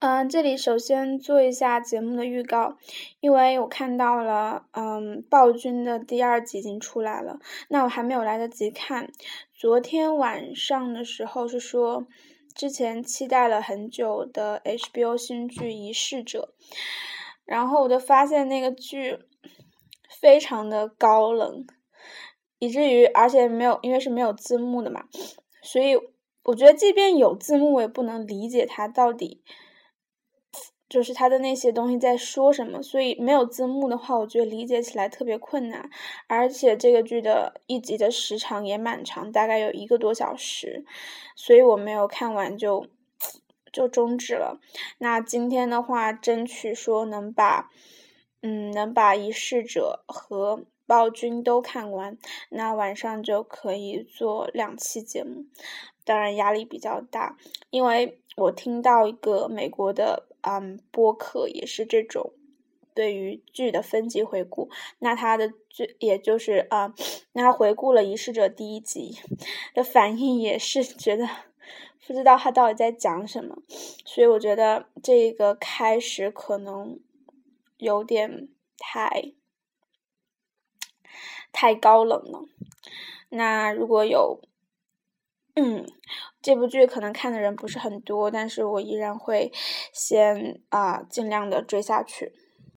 嗯，这里首先做一下节目的预告，因为我看到了，嗯，暴君的第二集已经出来了，那我还没有来得及看。昨天晚上的时候是说，之前期待了很久的 HBO 新剧《仪式者》，然后我就发现那个剧非常的高冷，以至于而且没有，因为是没有字幕的嘛，所以我觉得即便有字幕，我也不能理解它到底。就是他的那些东西在说什么，所以没有字幕的话，我觉得理解起来特别困难。而且这个剧的一集的时长也蛮长，大概有一个多小时，所以我没有看完就就终止了。那今天的话，争取说能把，嗯，能把《遗世者》和《暴君》都看完，那晚上就可以做两期节目。当然压力比较大，因为我听到一个美国的。嗯，播客也是这种对于剧的分级回顾。那他的剧也就是啊，那他回顾了《遗失者》第一集的反应，也是 觉得不知道他到底在讲什么。所以我觉得这个开始可能有点太太高冷了。那如果有。嗯，这部剧可能看的人不是很多，但是我依然会先啊尽量的追下去。